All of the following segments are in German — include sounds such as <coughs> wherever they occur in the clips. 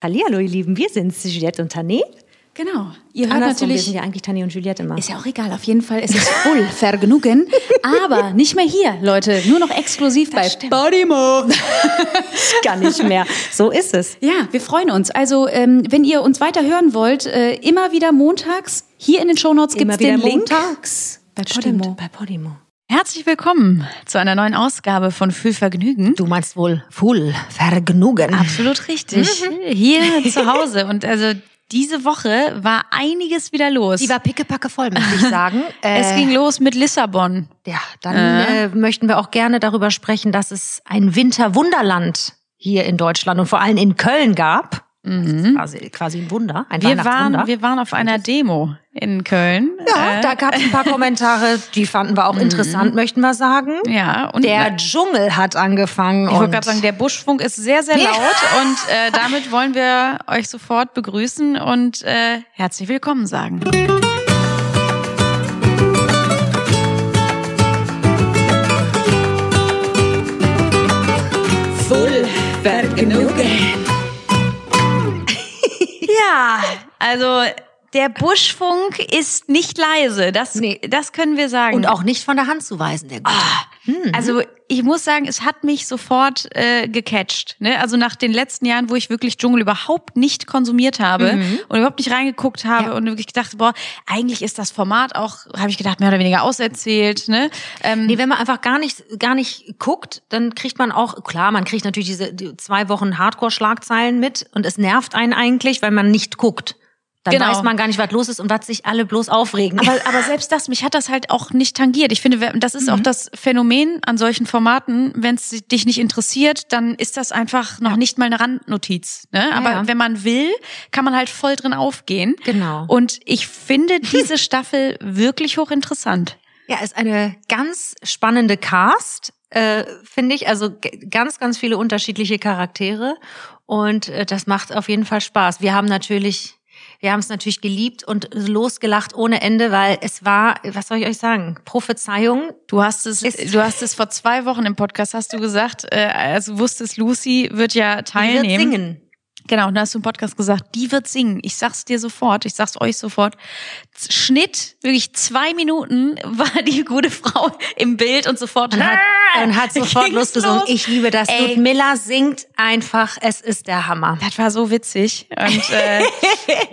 Hallihallo, ihr Lieben, wir sind Juliette und Tané. Genau. Ihr hört Andersrum, natürlich. Wir sind ja eigentlich Tané und Juliette immer. Ist ja auch egal, auf jeden Fall ist es voll <laughs> Vergnügen. Aber nicht mehr hier, Leute. Nur noch exklusiv bei stimmt. Podimo. <laughs> gar nicht mehr. So ist es. Ja, wir freuen uns. Also, ähm, wenn ihr uns weiter hören wollt, äh, immer wieder montags, hier in den Shownotes gibt es den wieder Link. montags. Bei Stimmt, Podimo. bei Podimo. Herzlich willkommen zu einer neuen Ausgabe von Fühl Vergnügen. Du meinst wohl Full Vergnügen. Absolut richtig. Hier zu Hause. Und also diese Woche war einiges wieder los. Die war pickepacke voll, möchte ich sagen. <laughs> es Äh, ging los mit Lissabon. Ja, dann äh, möchten wir auch gerne darüber sprechen, dass es ein Winterwunderland hier in Deutschland und vor allem in Köln gab. Das ist quasi, quasi ein Wunder, ein Mhm. Wir waren, wir waren auf einer Demo in Köln. ja, Äh, da gab es ein paar Kommentare, die fanden wir auch interessant, möchten wir sagen. ja, und Der Dschungel hat angefangen. ich wollte gerade sagen, der Buschfunk ist sehr, sehr Ja. laut und äh, damit wollen wir euch sofort begrüßen und äh, herzlich willkommen sagen. Ja, also der Buschfunk ist nicht leise, das, Nee. das können wir sagen. Und auch nicht von der Hand zu weisen, der Gute. Also ich muss sagen, es hat mich sofort äh, gecatcht. Ne? Also nach den letzten Jahren, wo ich wirklich Dschungel überhaupt nicht konsumiert habe und überhaupt nicht reingeguckt habe Ja. und wirklich gedacht, boah, eigentlich ist das Format auch, habe ich gedacht, mehr oder weniger auserzählt. Ne? Ähm, Nee, wenn man einfach gar nicht, gar nicht guckt, dann kriegt man auch, klar, man kriegt natürlich diese die zwei Wochen Hardcore-Schlagzeilen mit und es nervt einen eigentlich, weil man nicht guckt. Dann Genau. weiß man gar nicht, was los ist und was sich alle bloß aufregen. aber, aber selbst das, mich hat das halt auch nicht tangiert. Ich finde, das ist Mhm. auch das Phänomen an solchen Formaten. Wenn es dich nicht interessiert, dann ist das einfach noch nicht mal eine Randnotiz. Ne? Aber ja. wenn man will, kann man halt voll drin aufgehen. Genau. Und ich finde diese Staffel wirklich hochinteressant. Ja, ist eine ganz spannende Cast, äh, finde ich. Also ganz, ganz viele unterschiedliche Charaktere. Und äh, das macht auf jeden Fall Spaß. Wir haben natürlich, wir haben es natürlich geliebt und losgelacht ohne Ende, weil es war, was soll ich euch sagen, Prophezeiung. Du hast es, du hast es vor zwei Wochen im Podcast hast du gesagt, äh, also wusstest, Lucy wird ja Die wird teilnehmen. singen. Genau, und da hast du im Podcast gesagt, die wird singen. Ich sag's dir sofort, ich sag's euch sofort. Schnitt, wirklich zwei Minuten <laughs> war die gute Frau im Bild und sofort Und hat, und hat sofort <laughs> losgesungen. los. Ich liebe das. Ey. Ludmilla singt einfach, es ist der Hammer. Das war so witzig. Und äh,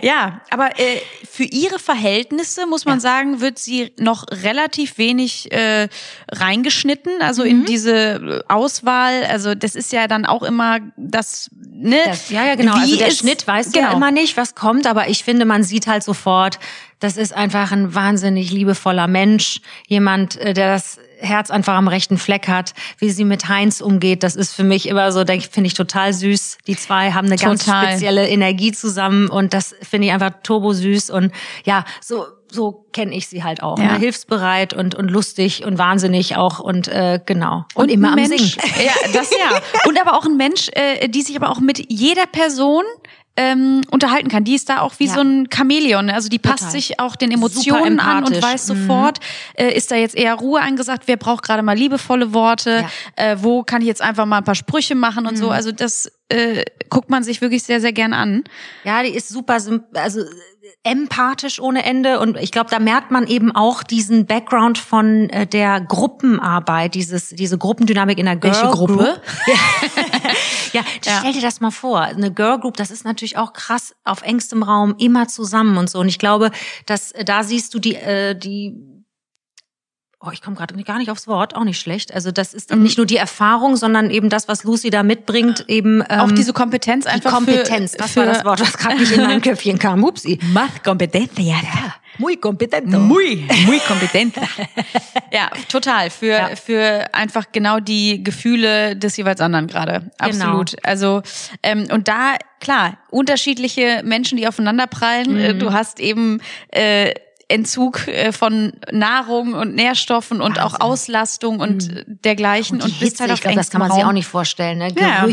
<laughs> ja, aber äh, für ihre Verhältnisse muss man Ja. sagen, wird sie noch relativ wenig äh, reingeschnitten, also in Mhm. diese Auswahl. Also das ist ja dann auch immer das, ne? Das, ja, ja, genau. Wie also der ist- Schnitt weiß genau. ja immer nicht, was kommt, aber ich finde, man sieht halt sofort, das ist einfach ein wahnsinnig liebevoller Mensch. Jemand, äh, der das Herz einfach am rechten Fleck hat, wie sie mit Heinz umgeht. Das ist für mich immer so, denke ich, finde ich total süß. Die zwei haben eine ganz Total. spezielle Energie zusammen und das finde ich einfach turbo süß und ja, so so kenne ich sie halt auch. Ja. Ne? Hilfsbereit und und lustig und wahnsinnig auch und äh, genau und, ein immer am Mensch, Singen. Ja, das ja. Und aber auch ein Mensch, äh, die sich aber auch mit jeder Person ähm, unterhalten kann. Die ist da auch wie Ja. so ein Chamäleon. ne? Also die passt Total. sich auch den Emotionen an und weiß Mhm. sofort, äh, ist da jetzt eher Ruhe angesagt, wer braucht gerade mal liebevolle Worte, äh, wo kann ich jetzt einfach mal ein paar Sprüche machen und Mhm. so. Also das äh, guckt man sich wirklich sehr, sehr gern an. Ja, die ist super, also empathisch ohne Ende und ich glaube, da merkt man eben auch diesen Background von äh, der Gruppenarbeit, dieses diese Gruppendynamik in der Girl Welche Gruppe? Group. <laughs> Ja, Ja. stell dir das mal vor, eine Girl Group, das ist natürlich auch krass auf engstem Raum immer zusammen und so und ich glaube, dass äh, da siehst du die äh, die Oh, ich komme gerade gar nicht aufs Wort, auch nicht schlecht. Also das ist Mhm. nicht nur die Erfahrung, sondern eben das, was Lucy da mitbringt, eben ähm, auch diese Kompetenz die einfach Kompetenz. für, das für war das Wort, was gerade nicht in mein Köpfchen kam. Upsi. <laughs> Más competente, ja. Muy competente. Muy, muy competente. <laughs> ja, total. Für, Ja. für einfach genau die Gefühle des jeweils anderen gerade. Absolut. Also, ähm, und da, klar, unterschiedliche Menschen, die aufeinanderprallen. Äh, Du hast eben äh, Entzug äh, von Nahrung und Nährstoffen und auch Auslastung und äh, dergleichen Und und bist Hitze, halt auf ich glaube, das kann man sich auch nicht vorstellen. Ne? Ja.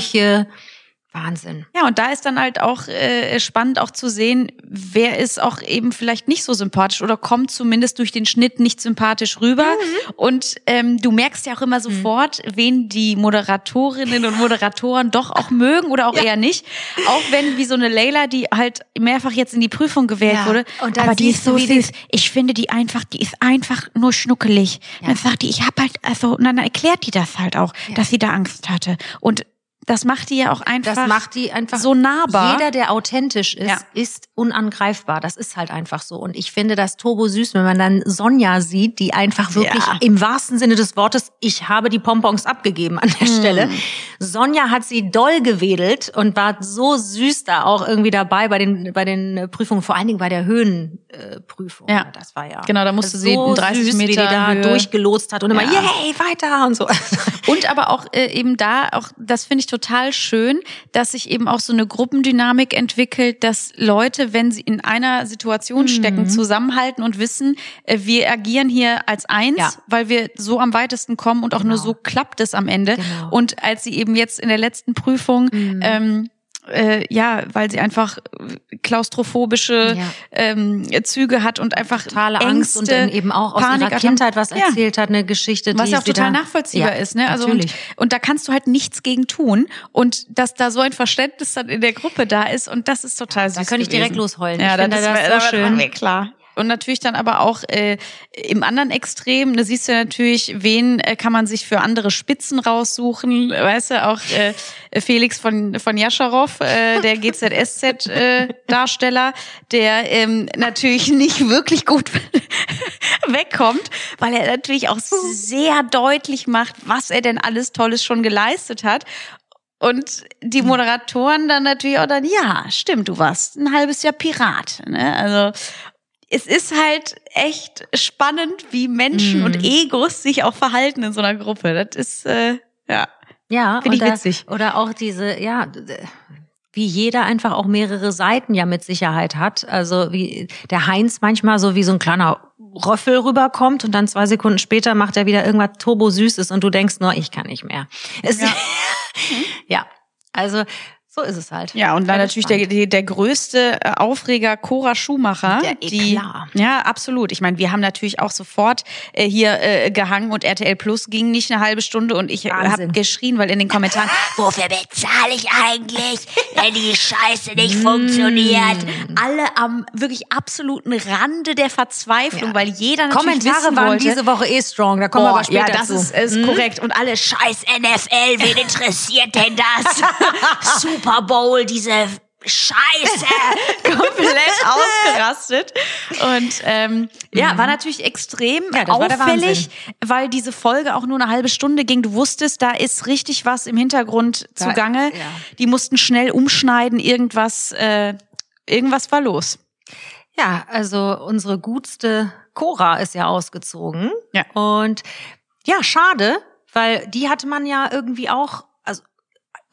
Wahnsinn. Ja, und da ist dann halt auch äh, spannend auch zu sehen, wer ist auch eben vielleicht nicht so sympathisch oder kommt zumindest durch den Schnitt nicht sympathisch rüber. Mhm. Und ähm, du merkst ja auch immer mhm. sofort, mhm. wen die Moderatorinnen und Moderatoren doch auch mögen oder auch ja. eher nicht. Auch wenn wie so eine Leila, die halt mehrfach jetzt in die Prüfung gewählt ja. wurde. Und aber die ist so süß. Ich finde die einfach, die ist einfach nur schnuckelig. Ja. Dann sagt die, ich habe halt, also, und dann erklärt die das halt auch, dass sie da Angst hatte. Und das macht die ja auch einfach, das macht die einfach so nahbar. Jeder, der authentisch ist, ja. ist unangreifbar. Das ist halt einfach so. Und ich finde das turbo süß, wenn man dann Sonja sieht, die einfach wirklich ja. im wahrsten Sinne des Wortes, ich habe die Pompons abgegeben an der hm. Stelle. Sonja hat sie doll gewedelt und war so süß da auch irgendwie dabei bei den, bei den Prüfungen, vor allen Dingen bei der Höhenprüfung. Ja. Das war ja. Genau, da musste so sie 30 süß, Meter die da Höhe. durchgelotst hat und immer, ja. yay, weiter und so. Und aber auch äh, eben da, auch das finde ich total schön, dass sich eben auch so eine Gruppendynamik entwickelt, dass Leute, wenn sie in einer Situation stecken, mhm. zusammenhalten und wissen, äh, wir agieren hier als eins, ja. weil wir so am weitesten kommen und auch genau. nur so klappt es am Ende. Genau. Und als sie eben jetzt in der letzten Prüfung mhm. ähm, äh, ja, weil sie einfach klaustrophobische ja. ähm, Züge hat und einfach totale Ängste, Angst und dann eben auch aus Panik ihrer Kindheit was erzählt ja. hat, eine Geschichte, die was ja auch total nachvollziehbar ja, ist, ne? Also und, und, da kannst du halt nichts gegen tun und dass da so ein Verständnis dann in der Gruppe da ist und das ist total süß. Da könnte ich direkt losheulen. Ja, ich finde das, das so schön. Klar. Und natürlich dann aber auch äh, im anderen Extrem, da siehst du natürlich, wen äh, kann man sich für andere Spitzen raussuchen. Weißt du, auch äh, Felix von, von Jascharow, äh, der GZSZ-Darsteller, äh, der ähm, natürlich nicht wirklich gut <laughs> wegkommt, weil er natürlich auch sehr deutlich macht, was er denn alles Tolles schon geleistet hat. Und die Moderatoren dann natürlich auch dann, ja, stimmt, du warst ein halbes Jahr Pirat. Ne? Also, es ist halt echt spannend, wie Menschen mm. und mhm. Egos sich auch verhalten in so einer Gruppe. Das ist, äh, ja. Ja, finde ich witzig. Oder auch diese, ja, wie jeder einfach auch mehrere Seiten ja mit Sicherheit hat. Also wie der Heinz manchmal so wie so ein kleiner Röffel rüberkommt und dann zwei Sekunden später macht er wieder irgendwas turbo süßes und du denkst nur, ich kann nicht mehr. Es, ja. <laughs> ja. Also so ist es halt. Ja, und dann natürlich der, der, der größte äh, Aufreger Cora Schumacher. Der die, klar. Ja, absolut. Ich meine, wir haben natürlich auch sofort äh, hier äh, gehangen und RTL Plus ging nicht eine halbe Stunde und ich äh, habe geschrien, weil in den Kommentaren, <laughs> wofür bezahle ich eigentlich, wenn die Scheiße nicht funktioniert? Alle am wirklich absoluten Rande der Verzweiflung, ja. weil jeder natürlich Kommentare wissen waren wollte, diese Woche eh strong, da kommen Boah, wir aber später Ja, das zu. ist, ist hm? korrekt. Und alle Scheiß NFL, wen <laughs> interessiert denn das? <laughs> Super Super Bowl, diese Scheiße, <laughs> komplett <laughs> ausgerastet. Und ähm, ja, mhm. war natürlich extrem ja, auffällig, weil diese Folge auch nur eine halbe Stunde ging. Du wusstest, da ist richtig was im Hintergrund da, zugange. Ja. Die mussten schnell umschneiden, irgendwas, äh, irgendwas war los. Ja, also unsere gutste Cora ist ja ausgezogen. Ja. Und ja, schade, weil die hatte man ja irgendwie auch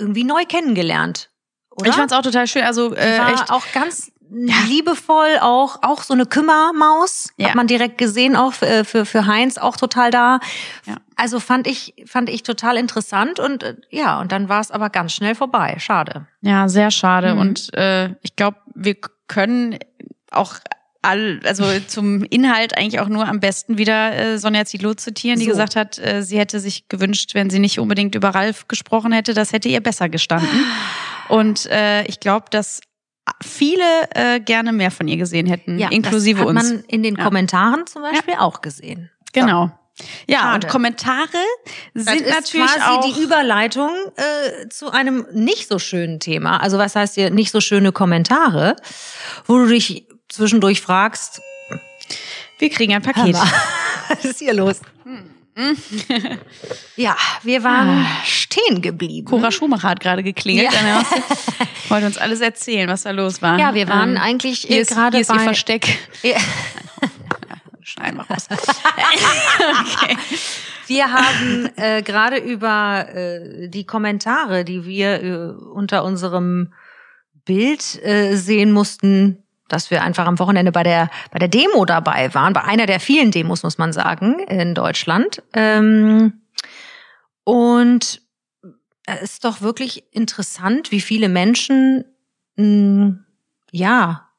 irgendwie neu kennengelernt. Oder? Ich fand's auch total schön. Also äh, war echt auch ganz ja. liebevoll, auch auch so eine Kümmermaus ja. hat man direkt gesehen, auch für, äh, für, für Heinz auch total da. Ja. Also fand ich fand ich total interessant und äh, ja und dann war es aber ganz schnell vorbei. Schade. Ja, sehr schade. Mhm. Und äh, ich glaube, wir können auch all, also zum Inhalt eigentlich auch nur am besten wieder äh, Sonja Zietlow zitieren, die so. gesagt hat, äh, sie hätte sich gewünscht, wenn sie nicht unbedingt über Ralf gesprochen hätte, das hätte ihr besser gestanden. Und äh, ich glaube, dass viele äh, gerne mehr von ihr gesehen hätten, ja, inklusive uns. Das hat man in den Kommentaren zum Beispiel ja. auch gesehen. Genau. Ja, Schade. und Kommentare sind natürlich quasi auch die Überleitung äh, zu einem nicht so schönen Thema. Also was heißt hier nicht so schöne Kommentare, wo du dich zwischendurch fragst. Wir kriegen ein Paket. <laughs> Was ist hier los? ja, wir waren ah. stehen geblieben. Cora Schumacher hat gerade geklingelt. Ja. <laughs> wollte uns alles erzählen, was da los war. Ja, wir waren ähm, eigentlich hier gerade bei... Hier ist ihr Versteck. <laughs> Ja. Schneiden wir raus. okay. Wir haben äh, gerade über äh, die Kommentare, die wir äh, unter unserem Bild äh, sehen mussten, dass wir einfach am Wochenende bei der bei der Demo dabei waren, bei einer der vielen Demos muss man sagen in Deutschland. Ähm, und es ist doch wirklich interessant, wie viele Menschen, mh, hm, ja,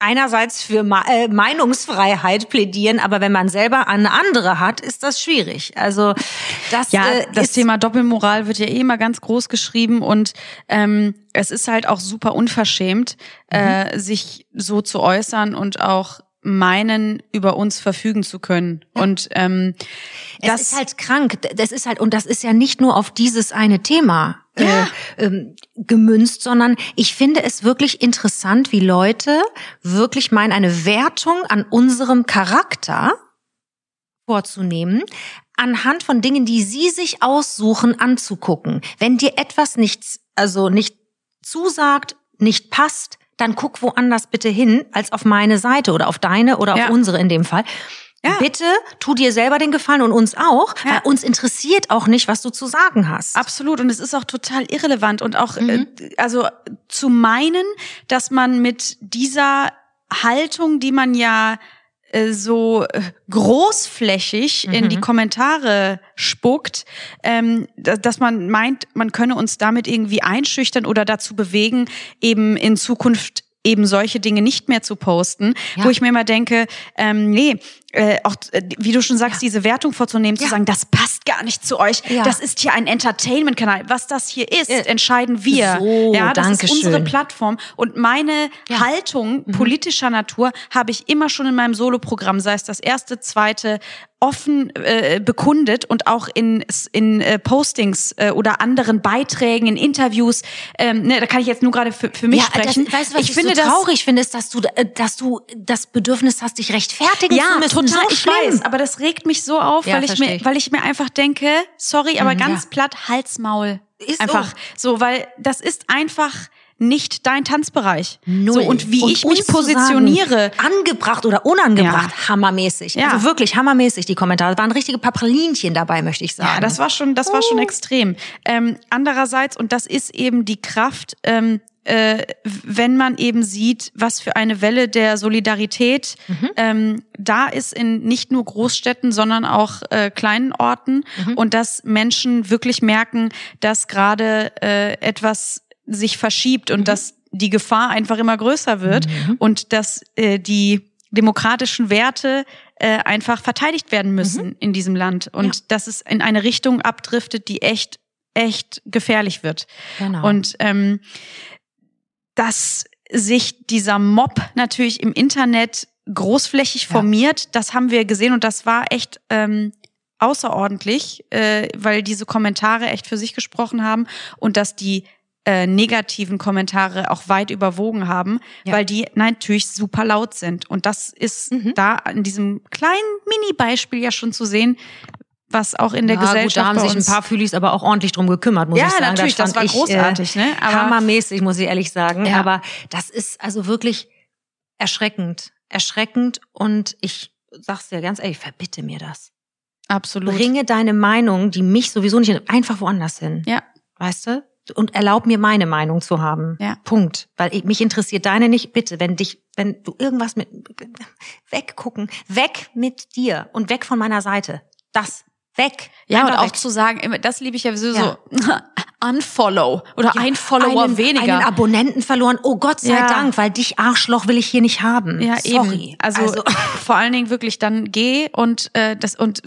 einerseits für äh, Meinungsfreiheit plädieren, aber wenn man selber eine andere hat, ist das schwierig. Also das ja, äh, das Thema Doppelmoral wird ja eh immer ganz groß geschrieben und ähm, es ist halt auch super unverschämt, äh, mhm. äh, sich so zu äußern und auch meinen, über uns verfügen zu können. Ja. Und ähm, das ist halt krank. Das ist halt und das ist ja nicht nur auf dieses eine Thema ja. äh, ähm, gemünzt, sondern ich finde es wirklich interessant, wie Leute wirklich meinen, eine Wertung an unserem Charakter vorzunehmen, anhand von Dingen, die sie sich aussuchen, anzugucken. Wenn dir etwas nichts, also nicht zusagt, nicht passt, dann guck woanders bitte hin als auf meine Seite oder auf deine oder ja. auf unsere in dem Fall. Ja. Bitte tu dir selber den Gefallen und uns auch, ja. weil uns interessiert auch nicht, was du zu sagen hast. Absolut und es ist auch total irrelevant und auch mhm. äh, also zu meinen, dass man mit dieser Haltung, die man ja äh, so äh, großflächig mhm. in die mhm. Kommentare spuckt, ähm, dass man meint, man könne uns damit irgendwie einschüchtern oder dazu bewegen, eben in Zukunft eben solche Dinge nicht mehr zu posten, ja. wo ich mir immer denke, ähm, nee, äh, auch äh, wie du schon sagst, ja. diese Wertung vorzunehmen, ja. zu sagen, das passt gar nicht zu euch, das ist hier ein Entertainment-Kanal. Was das hier ist, äh, entscheiden wir. So, ja, das ist unsere schön. Plattform. Und meine Haltung mhm. politischer Natur habe ich immer schon in meinem Soloprogramm, sei es das erste, zweite, offen äh, bekundet und auch in, in äh, Postings äh, oder anderen Beiträgen, in Interviews. Ähm, ne, da kann ich jetzt nur gerade für, für mich ja, sprechen. Das, weißt du, was ich, ich finde so traurig finde, ist, dass du, äh, dass du das Bedürfnis hast, dich rechtfertigen ja, zu müssen. Total, so ich weiß, aber das regt mich so auf, ja, weil ich mir, weil ich mir einfach denke, sorry, aber mhm, ganz ja. platt, Halsmaul. Ist einfach so. so, weil das ist einfach nicht dein Tanzbereich. Null. So, und wie und ich mich positioniere. Sagen, angebracht oder unangebracht, ja. hammermäßig. Ja. Also wirklich hammermäßig, die Kommentare. Da waren richtige Papralinchen dabei, möchte ich sagen. Ja, das war schon, das war schon oh. extrem. Ähm, andererseits, und das ist eben die Kraft, ähm, äh, wenn man eben sieht, was für eine Welle der Solidarität mhm. ähm, da ist in nicht nur Großstädten, sondern auch äh, kleinen Orten mhm. und dass Menschen wirklich merken, dass gerade äh, etwas sich verschiebt und mhm. dass die Gefahr einfach immer größer wird mhm. und dass äh, die demokratischen Werte äh, einfach verteidigt werden müssen mhm. in diesem Land und ja. dass es in eine Richtung abdriftet, die echt echt gefährlich wird. Genau. Und ähm, dass sich dieser Mob natürlich im Internet großflächig ja. formiert, das haben wir gesehen und das war echt ähm, außerordentlich, äh, weil diese Kommentare echt für sich gesprochen haben und dass die äh, negativen Kommentare auch weit überwogen haben, ja. weil die natürlich super laut sind. Und das ist mhm. da in diesem kleinen Mini-Beispiel ja schon zu sehen, was auch in der ja, Gesellschaft. Gut, da haben sich ein paar Fühlis aber auch ordentlich drum gekümmert, muss ja, ich sagen. Ja, natürlich, das, das war ich, großartig, äh, ne? Aber hammermäßig, muss ich ehrlich sagen. Ja. Aber das ist also wirklich erschreckend. Erschreckend und ich sag's dir ganz ehrlich, verbitte mir das. Absolut. Bringe deine Meinung, die mich sowieso nicht, einfach woanders hin. Ja. Weißt du? Und erlaub mir meine Meinung zu haben. Ja. Punkt. Weil ich, mich interessiert deine nicht. Bitte, wenn dich, wenn du irgendwas mit weggucken, weg mit dir und weg von meiner Seite. Das weg. Ja, und auch weg. zu sagen, das liebe ich ja sowieso ja. <laughs> Unfollow oder ja, ein Follower einen, weniger. Einen Abonnenten verloren. Oh Gott sei ja. Dank, weil dich Arschloch will ich hier nicht haben. Ja, Sorry. eben. Also, also <laughs> vor allen Dingen wirklich dann geh und äh, das und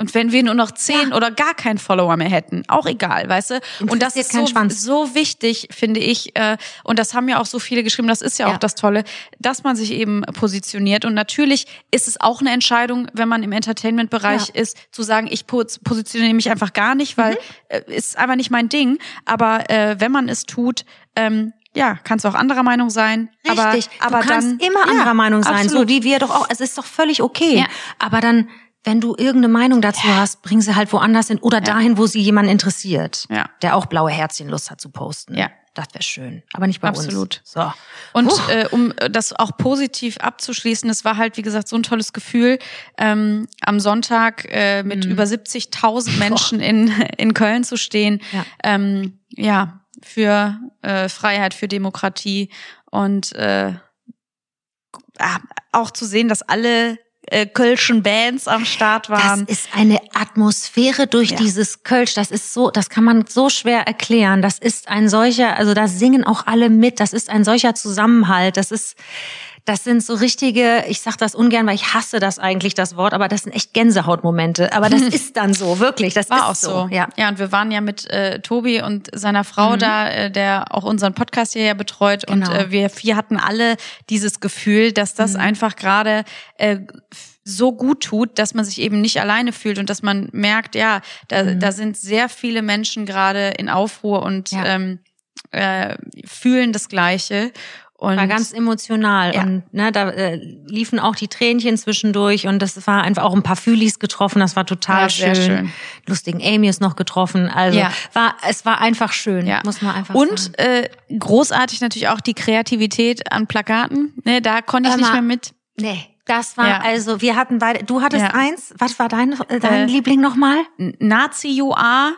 und wenn wir nur noch zehn ja. oder gar keinen Follower mehr hätten, auch egal, weißt du? Und das ist so, so wichtig, finde ich. Äh, und das haben ja auch so viele geschrieben, das ist ja, ja, auch das Tolle, dass man sich eben positioniert. Und natürlich ist es auch eine Entscheidung, wenn man im Entertainment-Bereich ja. ist, zu sagen, ich positioniere mich einfach gar nicht, weil mhm. äh, ist einfach nicht mein Ding. Aber äh, wenn man es tut, ähm, ja, kannst du auch anderer Meinung sein. Richtig, aber, aber du kannst dann, immer anderer Meinung sein, absolut. so wie wir doch auch. Es ist doch völlig okay. Ja. Aber dann wenn du irgendeine Meinung dazu ja. hast, bring sie halt woanders hin oder ja. dahin, wo sie jemanden interessiert, ja. der auch blaue Herzchen Lust hat zu posten. Ja. Das wäre schön, aber nicht bei Absolut. uns. Absolut. So. Und äh, um das auch positiv abzuschließen, es war halt, wie gesagt, so ein tolles Gefühl, ähm, am Sonntag äh, mit mhm. über 70.000 Menschen in, in Köln zu stehen. Ja, ähm, ja für äh, Freiheit, für Demokratie und äh, auch zu sehen, dass alle äh, kölschen Bands am Start waren. Das ist eine Atmosphäre durch ja. dieses Kölsch. Das ist so, das kann man so schwer erklären. Das ist ein solcher, also da singen auch alle mit. Das ist ein solcher Zusammenhalt. Das ist, das sind so richtige, ich sag das ungern, weil ich hasse das eigentlich, das Wort, aber das sind echt Gänsehautmomente. Aber das <laughs> ist dann so, wirklich. Das War ist auch so. Ja. ja, und wir waren ja mit äh, Tobi und seiner Frau mhm. da, äh, der auch unseren Podcast hier ja betreut. Genau. Und äh, wir vier hatten alle dieses Gefühl, dass das mhm. einfach gerade äh, so gut tut, dass man sich eben nicht alleine fühlt und dass man merkt, ja, da, mhm. da sind sehr viele Menschen gerade in Aufruhr und ja. ähm, äh, fühlen das Gleiche. Und war ganz emotional ja. und ne, da äh, liefen auch die Tränchen zwischendurch und das war einfach auch ein paar Fühlis getroffen, das war total ja, schön. schön. Lustigen Amy ist noch getroffen, also ja. war es war einfach schön, ja. muss man einfach und, sagen. Und äh, großartig natürlich auch die Kreativität an Plakaten, ne, da konnte ich nicht mehr mit. Nee. Das war ja. also, wir hatten beide, du hattest eins, was war dein, dein äh, Liebling nochmal? Nazi Are,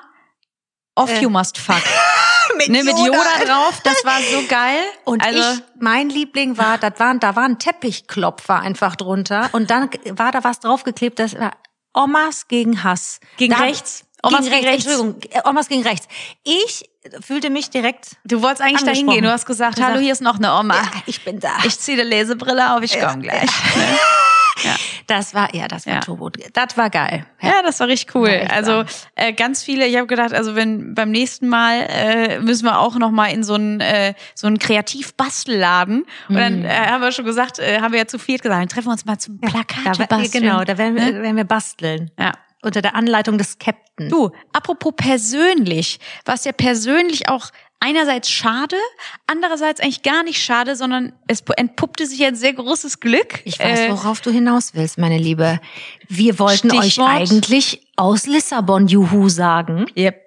Off äh. You Must Fuck. <laughs> <laughs> mit, ne, mit Yoda. Yoda drauf, das war so <laughs> geil. Und also, ich, mein Liebling war, das waren, da war ein Teppichklopfer einfach drunter und dann war da was draufgeklebt, das war Omas gegen Hass. Gegen da, rechts? Omas gegen, gegen rechts. Entschuldigung, äh, Omas gegen rechts. Ich fühlte mich direkt. Du wolltest eigentlich dahin gehen. Du hast gesagt, hallo, hier ist noch eine Oma. Ja, ich bin da. Ich ziehe die Lesebrille auf, ich ja. komme gleich. Ja. <laughs> Ja. Das war, ja, das war ja. Turbo. Das war geil. Ja, ja das war richtig cool. War also äh, ganz viele, ich habe gedacht, also wenn beim nächsten Mal äh, müssen wir auch noch mal in so einen äh, so einen Kreativbastelladen. Und dann mhm. äh, haben wir schon gesagt, äh, haben wir ja zu viel gesagt, dann treffen wir uns mal zum Plakat ja, basteln. Genau, da werden wir, ne? werden wir basteln. Ja unter der Anleitung des Captain. Du, apropos persönlich, was ja persönlich auch einerseits schade, andererseits eigentlich gar nicht schade, sondern es entpuppte sich ein sehr großes Glück. Ich weiß, äh, worauf du hinaus willst, meine Liebe. Wir wollten Stichwort. euch eigentlich aus Lissabon Juhu sagen. Yep.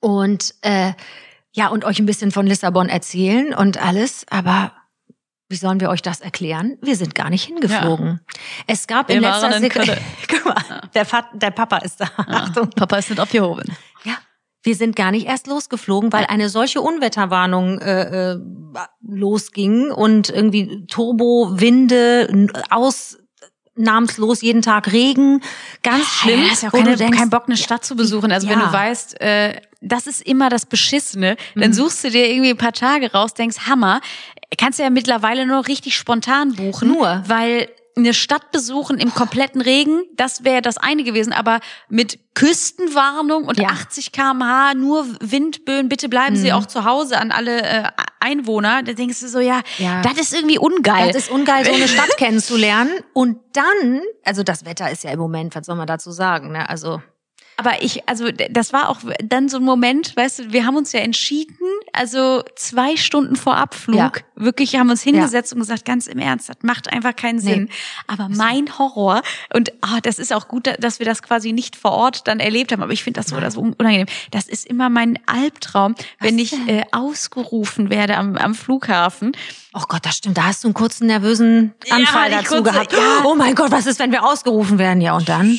Und äh, ja, und euch ein bisschen von Lissabon erzählen und alles, aber wie sollen wir euch das erklären? Wir sind gar nicht hingeflogen. Ja. Es gab wir in letzter Sekunde. <laughs> Guck mal, ja. der, der, Papa ist da. Ja. Achtung. Papa ist nicht aufgehoben. Ja, wir sind gar nicht erst losgeflogen, weil eine solche Unwetterwarnung äh, äh, losging und irgendwie Turbo, Winde, aus namenslos jeden Tag Regen, ganz schlimm. Ja, hast ja auch keine, denkst, kein Bock, eine Stadt zu besuchen. Also ja. wenn du weißt, äh, das ist immer das Beschissene, dann mhm. suchst du dir irgendwie ein paar Tage raus, denkst, Hammer, kannst du ja mittlerweile nur richtig spontan buchen. Nur. Weil eine Stadt besuchen im kompletten Regen, das wäre das eine gewesen, aber mit Küstenwarnung und ja. 80 km/h, nur Windböen, bitte bleiben mhm. Sie auch zu Hause an alle äh, Einwohner. Da denkst du so, ja, ja, das ist irgendwie ungeil. Das ist ungeil, so eine Stadt <laughs> kennenzulernen. Und dann, also das Wetter ist ja im Moment, was soll man dazu sagen, ne? Also aber ich, also das war auch dann so ein Moment, weißt du, wir haben uns ja entschieden, also zwei Stunden vor Abflug, ja. wirklich haben uns hingesetzt ja. und gesagt, ganz im Ernst, das macht einfach keinen Sinn. Nee. Aber mein Horror, und oh, das ist auch gut, dass wir das quasi nicht vor Ort dann erlebt haben, aber ich finde das so, das unangenehm. Das ist immer mein Albtraum, Was wenn ich äh, ausgerufen werde am, am Flughafen Oh Gott, das stimmt. Da hast du einen kurzen nervösen Anfall ja, dazu gehabt. Ja. <gasps> Oh mein Gott, was ist, wenn wir ausgerufen werden? Ja, und dann?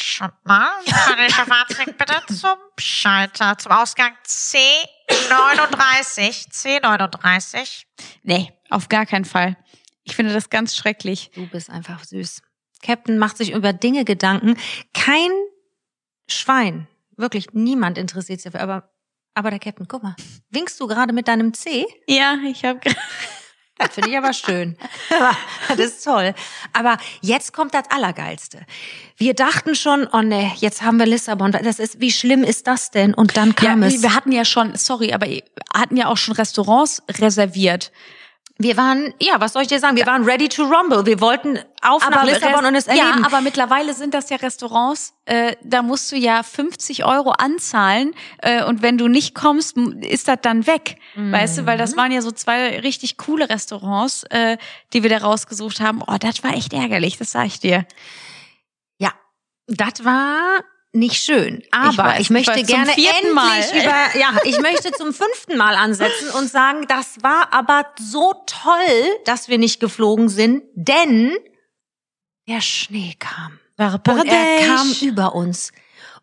Schaut mal, Panischer Fahrzeug bitte zum Schalter, zum Ausgang C39. C39. Nee, auf gar keinen Fall. Ich finde das ganz schrecklich. Du bist einfach süß. Captain macht sich über Dinge Gedanken. Kein Schwein, wirklich niemand interessiert sich dafür, aber aber der Captain, guck mal, winkst du gerade mit deinem C? Ja, ich habe gerade das finde ich aber schön. <laughs> das ist toll. Aber jetzt kommt das Allergeilste. Wir dachten schon, oh ne, jetzt haben wir Lissabon. Das ist, wie schlimm ist das denn? Und dann kam ja, es. Wir hatten ja schon, sorry, aber hatten ja auch schon Restaurants reserviert wir waren, ja, was soll ich dir sagen? Wir waren ready to rumble. Wir wollten auf aber nach Lissabon und es erleben. Ja, aber mittlerweile sind das ja Restaurants, äh, da musst du ja 50 Euro anzahlen äh, und wenn du nicht kommst, ist das dann weg. Mhm. Weißt du, weil das waren ja so zwei richtig coole Restaurants, äh, die wir da rausgesucht haben. Oh, das war echt ärgerlich, das sag ich dir. Ja, das war nicht schön. Aber ich, weiß, ich möchte ich gerne endlich Mal. <laughs> über, ja, ich möchte zum fünften Mal ansetzen und sagen, das war aber so toll, dass wir nicht geflogen sind, denn der Schnee kam. Und er kam über uns.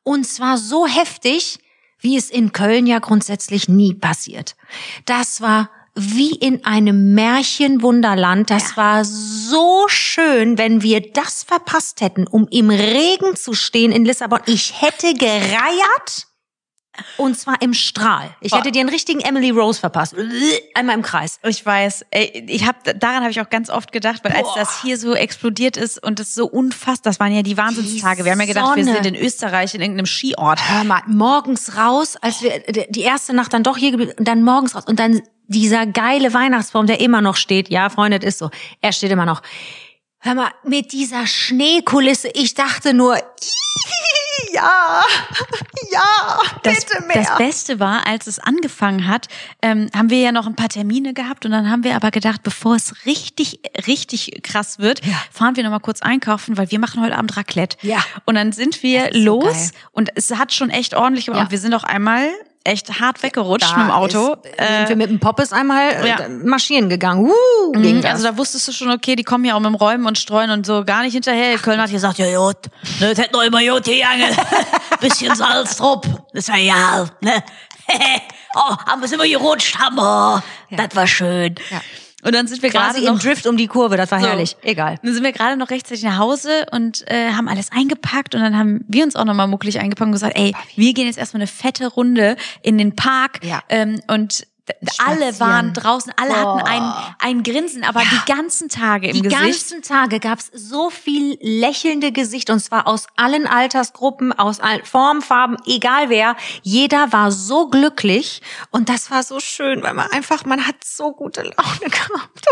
Und zwar so heftig, wie es in Köln ja grundsätzlich nie passiert. Das war wie in einem Märchenwunderland. Das Ja. war so schön, wenn wir das verpasst hätten, um im Regen zu stehen in Lissabon. Ich hätte gereiert. Und zwar im Strahl. Ich Oh. hätte dir einen richtigen Emily Rose verpasst. Einmal im Kreis. Ich weiß, ich hab, daran habe ich auch ganz oft gedacht, weil als Boah. das hier so explodiert ist und es so unfassbar, das waren ja die Wahnsinnstage. Wir haben ja gedacht, wir Sonne. sind in Österreich in irgendeinem Skiort. Hör mal, morgens raus, als wir die erste Nacht dann doch hier geblieben und dann morgens raus und dann dieser geile Weihnachtsbaum, der immer noch steht. Ja, Freunde, das ist so. Er steht immer noch. Hör mal, mit dieser Schneekulisse, ich dachte nur, <laughs> ja, <laughs> ja, Das, bitte mehr. das Beste war, als es angefangen hat, ähm, haben wir ja noch ein paar Termine gehabt und dann haben wir aber gedacht, bevor es richtig, richtig krass wird, fahren wir noch mal kurz einkaufen, weil wir machen heute Abend Raclette. Ja. Und dann sind wir Das so los geil. und es hat schon echt ordentlich gemacht. Ja. Und wir sind auch einmal echt hart weggerutscht Da mit dem Auto. Ist, sind wir mit dem Poppes einmal äh, ja. marschieren gegangen. Uh, ging Mhm. Also da wusstest du schon, okay, die kommen ja auch mit dem Räumen und Streuen und so gar nicht hinterher. Köln hat gesagt, ja gut, ne, das hätte noch immer gut gegangen. <laughs> Bisschen Salz drauf, das war ja, ne. <laughs> oh, haben wir immer gerutscht, haben wir. Das war schön. Ja. Und dann sind wir gerade im Drift um die Kurve, das war So. herrlich. Egal. dann sind wir gerade noch rechtzeitig nach Hause und äh, haben alles eingepackt und dann haben wir uns auch nochmal mucklig eingepackt und gesagt, ey, wir gehen jetzt erstmal eine fette Runde in den Park Ja. ähm, und alle waren draußen, alle hatten Boah. ein, ein Grinsen, aber die ganzen Tage im Die Gesicht. ganzen Tage gab's so viel lächelnde Gesichter und zwar aus allen Altersgruppen, aus allen Formen, Farben, egal wer. Jeder war so glücklich und das war so schön, weil man einfach, man hat so gute Laune <laughs> gehabt.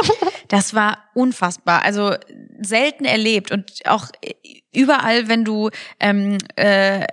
Das war unfassbar. Also selten erlebt und auch überall, wenn du ähm, äh,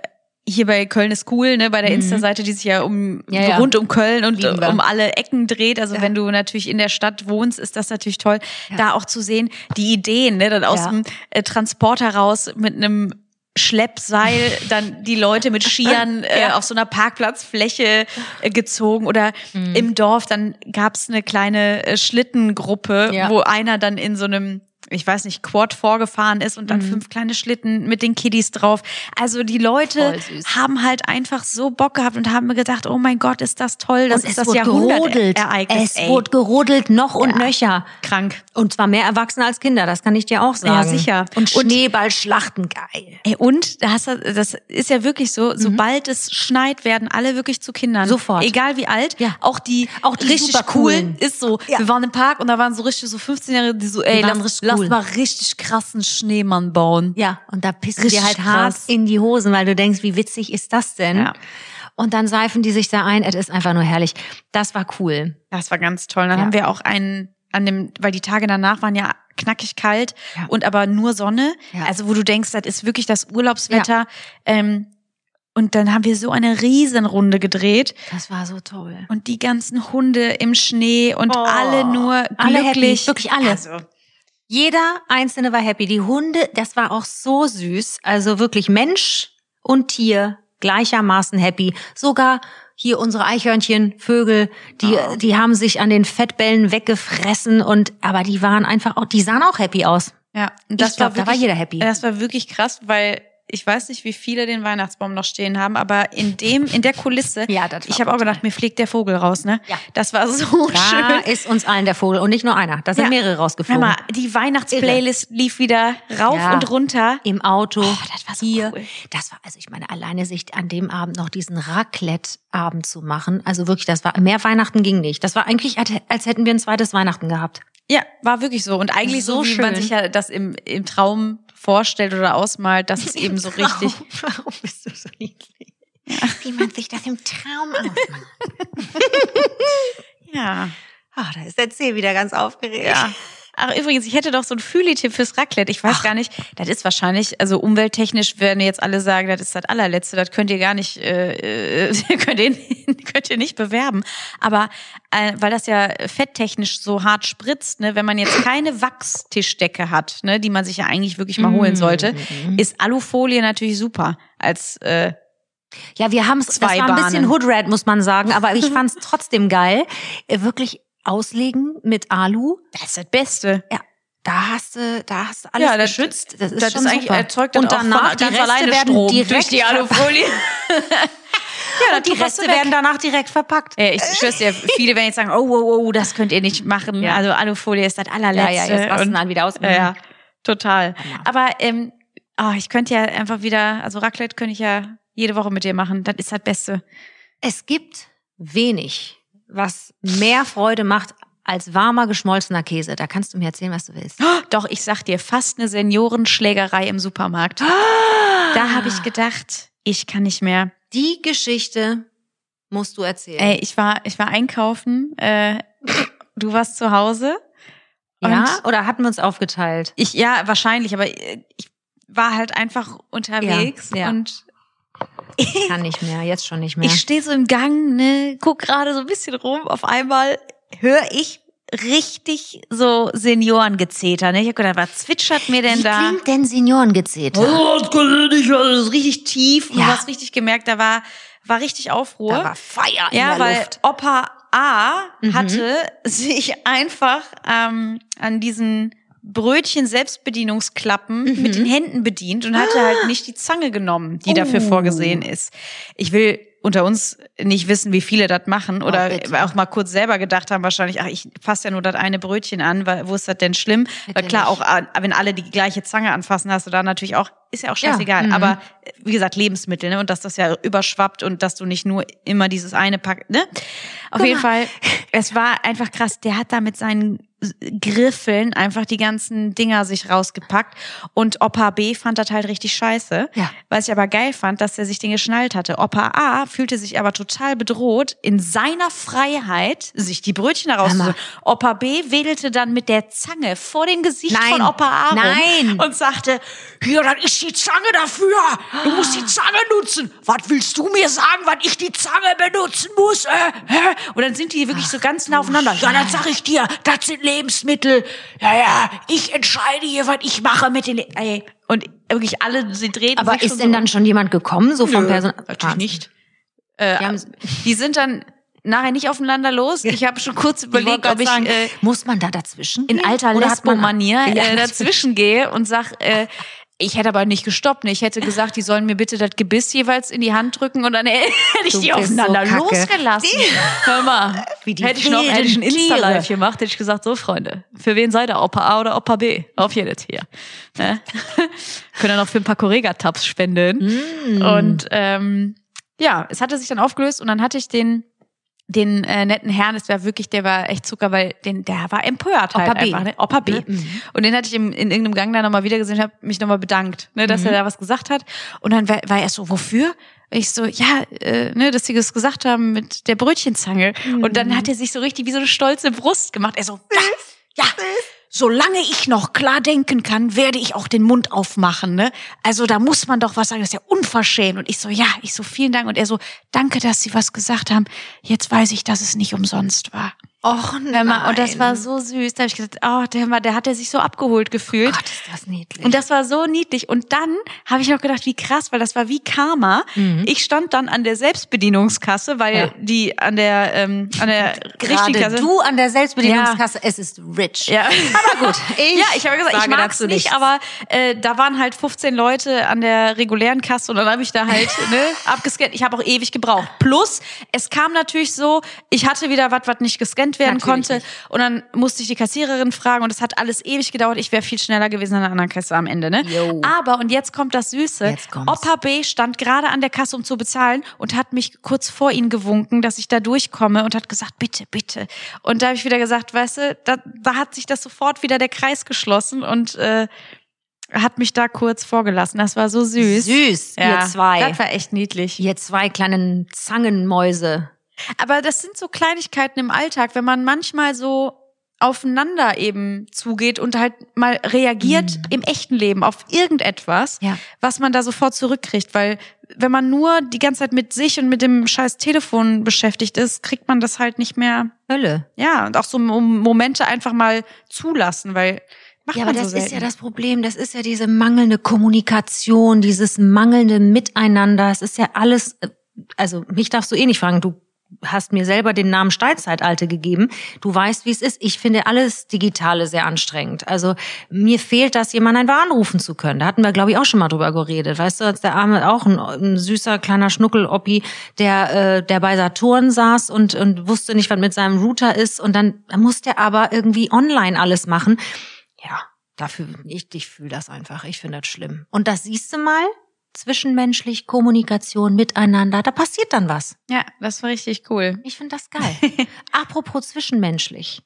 hier bei Köln ist cool, ne, bei der Insta-Seite, die sich ja um Mhm. Ja, ja. rund um Köln und Lieben wir. um alle Ecken dreht. Also Ja. wenn du natürlich in der Stadt wohnst, ist das natürlich toll, da auch zu sehen, die Ideen, ne, dann aus dem äh, Transporter raus mit einem Schleppseil dann die Leute mit Skiern <laughs> äh, Ja. auf so einer Parkplatzfläche äh, gezogen oder Mhm. im Dorf dann gab's eine kleine äh, Schlittengruppe, Ja. wo einer dann in so einem ich weiß nicht, Quad vorgefahren ist und Mhm. dann fünf kleine Schlitten mit den Kiddies drauf. Also die Leute haben halt einfach so Bock gehabt und haben mir gedacht, oh mein Gott, ist das toll, das und ist es das. Jahrhundertereignis. Es ey. wurde gerodelt noch und Ja. nöcher. krank. Und zwar mehr Erwachsene als Kinder, das kann ich dir auch sagen. Ja, sicher. Und Und- Schneeballschlachten, geil. Ey, und da hast du, das ist ja wirklich so, sobald es schneit, werden alle wirklich zu Kindern. Mhm. Sofort. Egal wie alt. Ja. Auch die, Auch die richtig supercoolen. coolen. Ist so. Ja. Wir waren im Park und da waren so richtig so 15-Jährige, die so, ey, Die lass, lass mal richtig krassen Schneemann bauen. Ja, und da pissen Richtig dir halt hart krass. in die Hosen, weil du denkst, wie witzig ist das denn? Ja. Und dann seifen die sich da ein. Es ist einfach nur herrlich. Das war cool. Das war ganz toll. Dann Ja. haben wir auch einen an dem, weil die Tage danach waren ja knackig kalt Ja. und aber nur Sonne. Ja. Also wo du denkst, das ist wirklich das Urlaubswetter. Ähm, und dann haben wir so eine Riesenrunde gedreht Das war so toll. und die ganzen Hunde im Schnee und Oh, alle nur alle glücklich. happy, wirklich alle. Also, Jeder einzelne war happy. Die Hunde, das war auch so süß. Also wirklich Mensch und Tier gleichermaßen happy. Sogar hier unsere Eichhörnchen, Vögel, die, Oh. die haben sich an den Fettbällen weggefressen und, aber die waren einfach auch, die sahen auch happy aus. ja, Ich das glaub, war da war jeder happy. Das war wirklich krass, weil ich weiß nicht, wie viele den Weihnachtsbaum noch stehen haben, aber in dem, in der Kulisse, <laughs> Ja, das ich habe auch gedacht, mir fliegt der Vogel raus, ne? Ja. Das war so Da <laughs> schön. ist uns allen der Vogel und nicht nur einer. Da sind Ja. mehrere rausgeflogen. mal, die Weihnachtsplaylist lief wieder rauf Ja. und runter. Im Auto, Oh, das war so hier. cool. Das war, also ich meine, alleine sich an dem Abend noch diesen Raclette-Abend zu machen. Also wirklich, das war, mehr Weihnachten ging nicht. Das war eigentlich, als hätten wir ein zweites Weihnachten gehabt. Ja, war wirklich so. Und eigentlich so, So wie man schön. sich ja das im, im Traum vorstellt oder ausmalt, dass es eben so <laughs> richtig. Warum bist du so niedlich? Wie man sich das im Traum ausmacht. <laughs> Ja. Ah, da ist der C wieder ganz aufgeregt. Ja. Ach, übrigens, ich hätte doch so einen Fühli-Tipp fürs Raclette. Ich weiß gar nicht, das ist wahrscheinlich, also umwelttechnisch werden jetzt alle sagen, das ist das allerletzte, das könnt ihr gar nicht, äh, äh, <laughs> könnt, ihr, <laughs> könnt ihr nicht bewerben. Aber äh, weil das ja fetttechnisch so hart spritzt, ne, wenn man jetzt keine <coughs> Wachstischdecke hat, ne, die man sich ja eigentlich wirklich mal holen sollte, ist Alufolie natürlich super als äh, Ja, wir haben es, das war ein bisschen. Hoodrat, muss man sagen, aber ich fand es <laughs> trotzdem geil. Äh, Wirklich auslegen mit Alu. das ist das Beste. Ja. Da hast du, da hast du alles Ja, das- geschützt. Das ist, Das schon ist eigentlich super. erzeugt dann Und danach die Reste alleine werden Strom direkt durch die Alufolie. <laughs> Ja, und die Reste werden danach direkt verpackt. Ja, ich schwör's dir, viele werden jetzt sagen, oh, oh, oh, das könnt ihr nicht machen. Ja. Also Alufolie ist das allerletzte. Ja, ja, jetzt rasten dann wieder aus. Ja, ja, total. Hammer. Aber ähm, oh, ich könnte ja einfach wieder, also Raclette könnte ich ja jede Woche mit dir machen. Das ist das Beste. Es gibt wenig, was mehr Freude macht als warmer geschmolzener Käse. Da kannst du mir erzählen, was du willst. Doch, ich sag dir, fast eine Seniorenschlägerei im Supermarkt. Da habe ich gedacht, ich kann nicht mehr. Die Geschichte musst du erzählen. Ey, ich war, ich war einkaufen. Äh, du warst zu Hause. ja? Oder hatten wir uns aufgeteilt? Ich, ja, wahrscheinlich, aber ich war halt einfach unterwegs Ja, ja. und <laughs> Kann nicht mehr, jetzt schon nicht mehr. ich stehe so im Gang, ne, guck gerade so ein bisschen rum. Auf einmal höre ich richtig so Seniorengezeter. Ne? Ich hab gedacht, was zwitschert mir denn Wie da? klingt denn Seniorengezeter? Oh, das ich das ist richtig tief. Und Ja. du hast richtig gemerkt, da war, war richtig Aufruhr. Da war Feier in ja, der weil Luft. Opa A Mhm. hatte sich einfach ähm, an diesen Brötchen Selbstbedienungsklappen Mhm. mit den Händen bedient und hatte halt nicht die Zange genommen, die dafür Oh. vorgesehen ist. Ich will unter uns nicht wissen, wie viele das machen oder Oh, bitte. auch mal kurz selber gedacht haben, wahrscheinlich, ach, ich fasse ja nur das eine Brötchen an, weil, wo ist das denn schlimm? weil klar, nicht. auch äh, wenn alle die gleiche Zange anfassen, hast du da natürlich auch, ist ja auch Ja, scheißegal. mhm. Aber äh, wie gesagt, Lebensmittel, ne? Und dass das ja überschwappt und dass du nicht nur immer dieses eine pack, ne? Auf Guck jeden mal. Fall, es war einfach krass. Der hat da mit seinen Griffeln einfach die ganzen Dinger sich rausgepackt. Und Opa B fand das halt richtig scheiße. Ja. Was ich aber geil fand, dass er sich den geschnallt hatte. Opa A fühlte sich aber total bedroht, in seiner Freiheit sich die Brötchen da rauszuholen. Opa B wedelte dann mit der Zange vor dem Gesicht Nein. von Opa A rum Nein. und sagte, Hier, das ist die Zange dafür. Du musst die Zange nutzen. Was willst du mir sagen, wann ich die Zange benutzen muss? Äh? Hä? und dann sind die wirklich so ganz nah aufeinander. Ja, dann sag ich dir, das sind Lebensmittel. Ja, ja, ich entscheide hier, was ich mache mit den... Le Ey, und wirklich alle, sie drehen Aber sich ist denn so dann schon jemand gekommen, so vom Personal? Natürlich nicht. Äh, Die haben- die sind dann nachher nicht aufeinander los. Ich habe schon kurz überlegt, ob ich äh, muss man da dazwischen? in alter Lesbo-Manier Ja, äh, dazwischen gehe und sag, äh, <laughs> ich hätte aber nicht gestoppt. Ne? Ich hätte gesagt, die sollen mir bitte das Gebiss jeweils in die Hand drücken und dann <laughs> hätte ich die so aufeinander kacke. losgelassen. Hör mal, <laughs> Wie die hätte ich noch hätte ich ein Insta-Live gemacht, hätte ich gesagt, so Freunde, für wen seid ihr? Opa A oder Opa B? Auf jedes hier. Ne? <laughs> Können ja noch für ein paar Correga-Tabs spenden. Mm. Und ähm, ja, es hatte sich dann aufgelöst und dann hatte ich den den äh, netten Herrn, es war wirklich, der war echt Zucker, weil den, der war empört halt Opa B. einfach, ne? Opa B. Mhm. Und den hatte ich im, in irgendeinem Gang da nochmal wieder gesehen, habe mich nochmal bedankt, ne, dass Mhm. er da was gesagt hat. Und dann war, war er so, wofür? Ich so, ja, äh, ne, dass sie das gesagt haben mit der Brötchenzange. Und Mhm. dann hat er sich so richtig wie so eine stolze Brust gemacht. Er so, ja, ja, solange ich noch klar denken kann, werde ich auch den Mund aufmachen, ne? Also da muss man doch was sagen, das ist ja unverschämt. Und ich so, ja, ich so, vielen Dank. Und er so, danke, dass Sie was gesagt haben. Jetzt weiß ich, dass es nicht umsonst war. Och Hör mal, und das nein. war so süß. Da habe ich gedacht, oh, der, der hat er sich so abgeholt gefühlt. Gott, ist das niedlich. Und das war so niedlich. Und dann habe ich noch gedacht, wie krass, weil das war wie Karma. Ich stand dann an der Selbstbedienungskasse, weil Mhm. Ja. die an der ähm, an der richtigen Kasse. du an der Selbstbedienungskasse, es ist rich. Ja. <laughs> Aber gut, ich ja, ich habe gesagt, ich sage mag's dazu nicht, nichts. aber äh, da waren halt 15 Leute an der regulären Kasse und dann habe ich da halt <laughs> ne, abgescannt. Ich habe auch ewig gebraucht. Plus, es kam natürlich so, ich hatte wieder was, was nicht gescannt werden Natürlich konnte nicht. und dann musste ich die Kassiererin fragen und es hat alles ewig gedauert. Ich wäre viel schneller gewesen an der anderen Kasse am Ende, ne? Aber und jetzt kommt das Süße. Opa B stand gerade an der Kasse, um zu bezahlen und hat mich kurz vor ihn gewunken, dass ich da durchkomme und hat gesagt, bitte, bitte. Und da habe ich wieder gesagt, weißt du, da, da hat sich das sofort wieder der Kreis geschlossen und äh, hat mich da kurz vorgelassen. Das war so süß. Süß, Ja, ihr zwei. Das war echt niedlich. Ihr zwei kleinen Zangenmäuse. Aber das sind so Kleinigkeiten im Alltag, wenn man manchmal so aufeinander eben zugeht und halt mal reagiert im echten Leben auf irgendetwas, Ja. was man da sofort zurückkriegt. Weil wenn man nur die ganze Zeit mit sich und mit dem scheiß Telefon beschäftigt ist, kriegt man das halt nicht mehr. Hölle. Ja, und auch so Mom- Momente einfach mal zulassen, weil macht Ja, aber das so ist ja selten. das Problem. Das ist ja diese mangelnde Kommunikation, dieses mangelnde Miteinander. Es ist ja alles, äh, also mich darfst du eh nicht fragen. Du hast mir selber den Namen Steinzeitalte gegeben. Du weißt, wie es ist. Ich finde alles Digitale sehr anstrengend. Also mir fehlt das, jemanden einfach anrufen zu können. Da hatten wir, glaube ich, auch schon mal drüber geredet. Weißt du, als der Arme auch ein, ein süßer kleiner Schnuckel-Oppi, der, äh, der bei Saturn saß und, und wusste nicht, was mit seinem Router ist. Und dann musste er aber irgendwie online alles machen. Ja, dafür, ich, ich fühle das einfach. Ich finde das schlimm. Und das siehst du mal, zwischenmenschlich, Kommunikation miteinander, da passiert dann was. Ja, das war richtig cool. Ich finde das geil. <laughs> Apropos zwischenmenschlich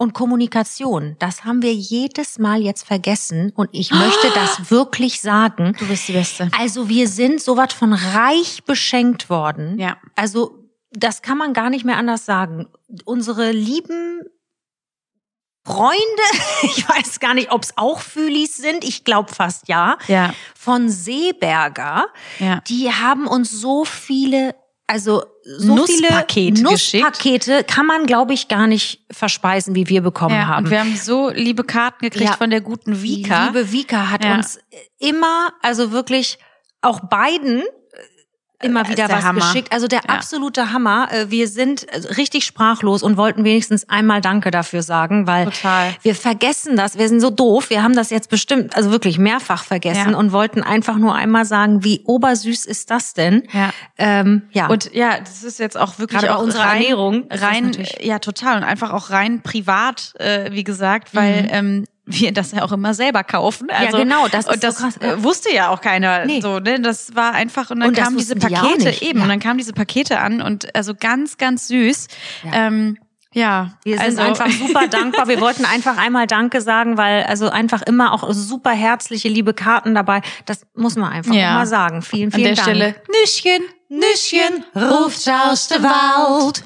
und Kommunikation, das haben wir jedes Mal jetzt vergessen und ich <gasps> möchte das wirklich sagen. Du bist die Beste. Also wir sind sowas von reich beschenkt worden. Ja. Also das kann man gar nicht mehr anders sagen. Unsere lieben Freunde, <laughs> ich weiß gar nicht, ob es auch Fühlis sind, ich glaube fast ja, Ja. von Seeberger, Ja. die haben uns so viele, also so Nusspaket viele geschickt. Nusspakete kann man, glaube ich, gar nicht verspeisen, wie wir bekommen Ja, haben. und wir haben so liebe Karten gekriegt Ja. von der guten Die Vika. liebe Vika hat uns immer, also wirklich auch beiden immer Ist wieder der was Hammer. geschickt. Also der Ja. absolute Hammer. Äh, Wir sind äh, richtig sprachlos und wollten wenigstens einmal Danke dafür sagen, weil Total. wir vergessen das. Wir sind so doof. Wir haben das jetzt bestimmt, also wirklich mehrfach vergessen Ja. und wollten einfach nur einmal sagen, wie obersüß ist das denn? Ja. Ähm, ja. Und ja, das ist jetzt auch wirklich Gerade auch unserer rein, Ernährung rein, ja total und einfach auch rein privat, äh, wie gesagt, weil ähm, wir das ja auch immer selber kaufen. Also, genau, das ist und das so krass, ja. äh, wusste ja auch keiner. Nee. So, ne, das war einfach und dann Und kamen diese die Pakete nicht. eben Ja. und dann kamen diese Pakete an und also ganz, ganz süß. Ja. Ähm, ja, Wir sind also, einfach super <laughs> dankbar. Wir wollten einfach einmal Danke sagen, weil also einfach immer auch super herzliche, liebe Karten dabei. Das muss man einfach Ja. mal sagen. Vielen, an vielen der Dank. Stelle Nüsschen, Nüsschen ruft aus dem Wald.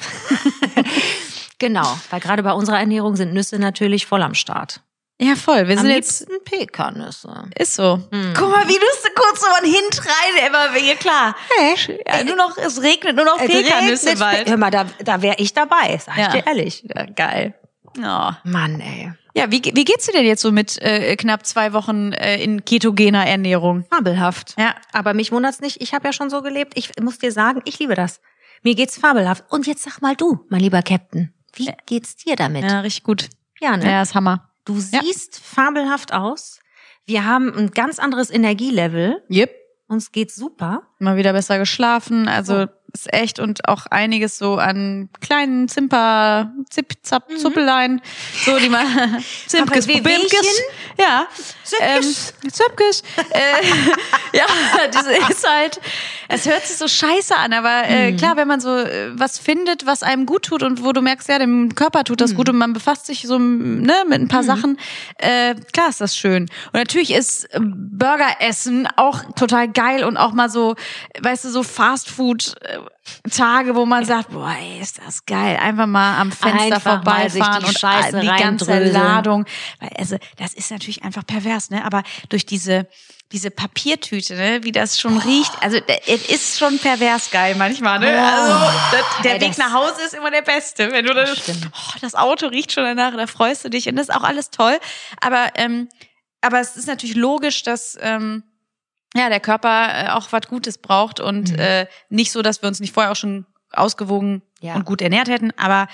<laughs> <laughs> genau, weil gerade bei unserer Ernährung sind Nüsse natürlich voll am Start. Ja, voll. Wir Am sind jetzt liebsten Pekannüsse. Ist so. Guck mal, wie du es kurz so an hintreiben immer wieder klar. Ja, nur noch, es regnet nur noch Pekannüsse im Wald. Hör mal, da, da wäre ich dabei, sag Ja. ich dir ehrlich. Ja, geil. Ja. Mann, ey. Ja, wie, wie geht's dir denn jetzt so mit äh, knapp zwei Wochen äh, in ketogener Ernährung? Fabelhaft. Ja. Aber mich wundert's nicht. Ich habe ja schon so gelebt. Ich muss dir sagen, ich liebe das. Mir geht's fabelhaft. Und jetzt sag mal du, mein lieber Captain, wie geht's dir damit? Ja, richtig gut. Ja, ne? Ja, ist Hammer. Du siehst fabelhaft aus. Wir haben ein ganz anderes Energielevel. Yep. Uns geht's super. Mal wieder besser geschlafen. Also ist echt und auch einiges so an kleinen Zimper, Zip, Zap, Zuppeleien. So, die mal <laughs> Zimpkes. Wehwehchen? Ja. Zipkes. Ähm, Zipkes. äh, <laughs> ja, das ist halt, es hört sich so scheiße an, aber äh, klar, wenn man so äh, was findet, was einem gut tut und wo du merkst, ja, dem Körper tut das gut und man befasst sich so ne, mit ein paar Sachen, äh, klar ist das schön. Und natürlich ist Burger essen auch total geil und auch mal so, weißt du, so Fastfood äh, Tage, wo man sagt, boah, ey, ist das geil, einfach mal am Fenster Einfach vorbeifahren die und Scheiße die ganze. Ladung, weil also das ist natürlich einfach pervers, ne? Aber durch diese diese Papiertüte, ne, wie das schon riecht, also es ist schon pervers geil manchmal, ne? Also das, der Ey, Weg das- nach Hause ist immer der beste, wenn du das, stimmt. oh, das Auto riecht schon danach, da freust du dich und das ist auch alles toll, aber ähm, aber es ist natürlich logisch, dass ähm, ja, der Körper äh, auch was Gutes braucht und Mhm. äh, nicht so, dass wir uns nicht vorher auch schon ausgewogen Ja. und gut ernährt hätten. Aber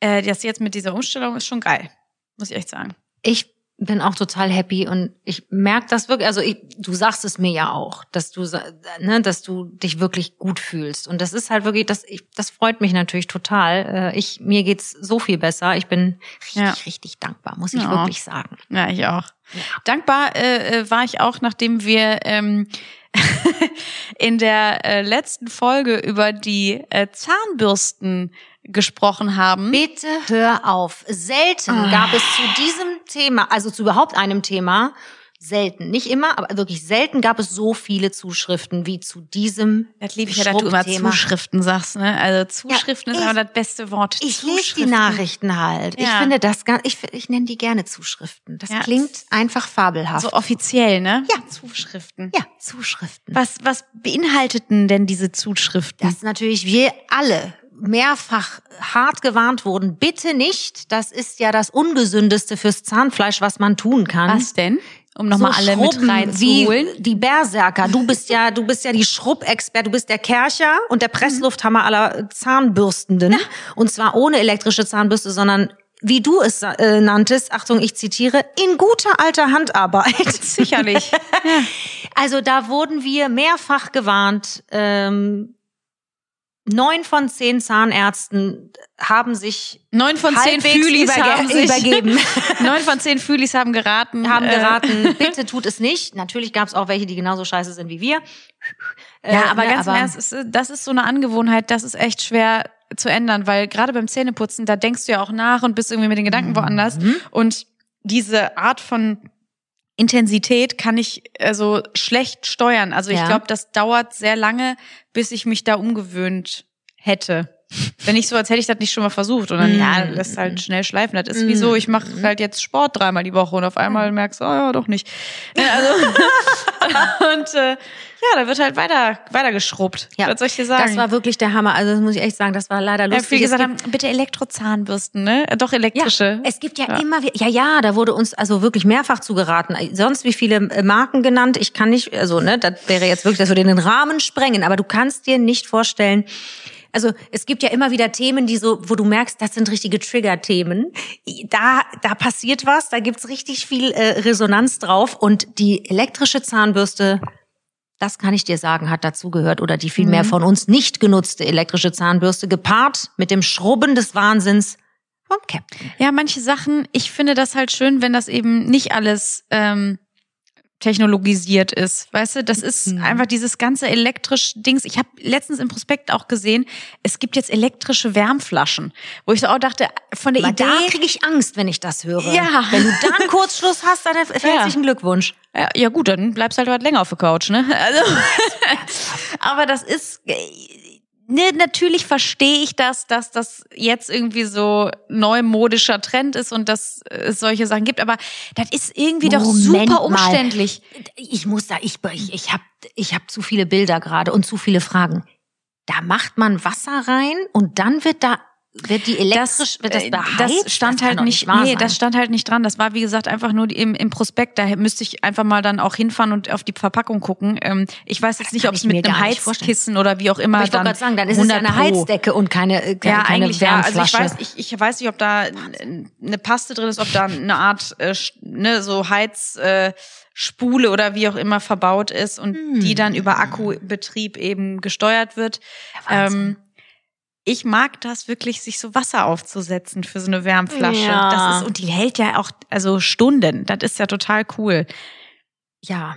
äh, das jetzt mit dieser Umstellung ist schon geil, muss ich echt sagen. Ich bin auch total happy und ich merke das wirklich, also ich, du sagst es mir ja auch, dass du, ne, dass du dich wirklich gut fühlst. Und das ist halt wirklich, das, ich, das freut mich natürlich total. Äh, Ich, mir geht's so viel besser. Ich bin richtig, Ja. richtig dankbar, muss ich Ja. wirklich sagen. Ja, ich auch. Dankbar äh, äh, war ich auch, nachdem wir ähm, <laughs> in der äh, letzten Folge über die äh, Zahnbürsten gesprochen haben. Bitte hör auf. Selten Ah. gab es zu diesem Thema, also zu überhaupt einem Thema, selten, nicht immer, aber wirklich selten gab es so viele Zuschriften wie zu diesem Das liebe ich ja, dass du immer. Zuschriften sagst. Ne? Also Zuschriften Ja, ist ich- aber das beste Wort. Ich lese die. Nachrichten halt. Ich Ja. finde das ganz, ich, ich nenne die gerne Zuschriften. Das Ja. klingt einfach fabelhaft. So offiziell, ne? Ja. Zuschriften. ja, Zuschriften. Was, was beinhalteten denn diese Zuschriften? Dass natürlich wir alle mehrfach hart gewarnt wurden. Bitte nicht. Das ist ja das Ungesündeste fürs Zahnfleisch, was man tun kann. was denn? um nochmal so alle mit schrubben reinzuholen. Wie die Berserker. Du bist ja, du bist ja die Schrubbexpert, du bist der Kercher und der Presslufthammer aller Zahnbürstenden. Und zwar ohne elektrische Zahnbürste, sondern wie du es äh, nanntest, Achtung, ich zitiere, in guter alter Handarbeit. <laughs> Sicherlich. <laughs> Also da wurden wir mehrfach gewarnt. Ähm, neun von zehn Zahnärzten haben sich Neun von zehn Fühlis haben sich übergeben. <laughs> Neun von zehn Fühlis haben geraten. haben äh, geraten, <laughs> bitte tut es nicht. Natürlich gab es auch welche, die genauso scheiße sind wie wir. Ja, Äh, aber ne, ganz im Ernst, ist, das ist so eine Angewohnheit, das ist echt schwer zu ändern, weil gerade beim Zähneputzen, da denkst du ja auch nach und bist irgendwie mit den Gedanken Mhm. woanders. Und diese Art von Intensität kann ich also schlecht steuern. Also ich Ja. glaube, das dauert sehr lange, bis ich mich da umgewöhnt hätte. Wenn nicht so, als hätte ich das nicht schon mal versucht. Und dann, ja, Mhm. lässt halt schnell schleifen. Das ist wie so, ich mache halt jetzt Sport dreimal die Woche und auf einmal merkst du, oh ja, doch nicht. Ja, Also, <laughs> und äh, ja, da wird halt weiter, weiter geschrubbt. Ja, Was soll ich dir sagen? Das war wirklich der Hammer. Also das muss ich echt sagen, das war leider ja, lustig. viele Es gesagt haben, bitte Elektrozahnbürsten, ne? Äh, Doch elektrische. Ja, es gibt ja, immer wieder, ja, ja, da wurde uns also wirklich mehrfach zugeraten. Sonst wie viele äh, Marken genannt. Ich kann nicht, also, ne, das wäre jetzt wirklich, das würde den Rahmen sprengen. Aber du kannst dir nicht vorstellen, also es gibt ja immer wieder Themen, die so, wo du merkst, das sind richtige Trigger-Themen. Da, da passiert was, da gibt's richtig viel äh, Resonanz drauf. Und die elektrische Zahnbürste, das kann ich dir sagen, hat dazugehört. Oder die vielmehr von uns nicht genutzte elektrische Zahnbürste, gepaart mit dem Schrubben des Wahnsinns vom Captain. Ja, manche Sachen, ich finde das halt schön, wenn das eben nicht alles ähm, technologisiert ist. Weißt du, das ist Mhm. einfach dieses ganze elektrisch Dings. Ich habe letztens im Prospekt auch gesehen, es gibt jetzt elektrische Wärmflaschen, wo ich so auch dachte, von der Aber Idee. da kriege ich Angst, wenn ich das höre. Ja. Wenn du da einen Kurzschluss hast, dann herzlichen Glückwunsch. Ja, ja gut, dann bleibst halt was länger auf der Couch, ne? Also, <laughs> <laughs> aber das ist, ne, natürlich verstehe ich das, dass das jetzt irgendwie so neumodischer Trend ist und dass es solche Sachen gibt, aber das ist irgendwie doch Moment super mal. umständlich. Ich muss da, ich, ich, ich habe ich hab zu viele Bilder gerade und zu viele Fragen. Da macht man Wasser rein und dann wird da wird die elektrisch wird das äh, beheizt? das stand kann halt nicht, wahr nee, sein. das stand halt nicht dran. Das war wie gesagt einfach nur im, im Prospekt. Da müsste ich einfach mal dann auch hinfahren und auf die Verpackung gucken. Ähm, ich weiß jetzt nicht, ob es ich mit einem nicht. Heizkissen oder wie auch immer Aber ich wollte dann. gerade sagen, dann ist es ja 100 eine. Heizdecke und keine, äh, keine, Ja, keine eigentlich ja. Also ich weiß, ich, ich weiß nicht, ob da eine Paste drin ist, ob da eine Art äh, ne, so Heizspule äh, Spule oder wie auch immer verbaut ist und die dann über Akkubetrieb eben gesteuert wird. Wahnsinn. ähm, ich mag das wirklich, sich so Wasser aufzusetzen für so eine Wärmflasche. Ja. Das ist, und die hält ja auch, also Stunden. Das ist ja total cool. ja.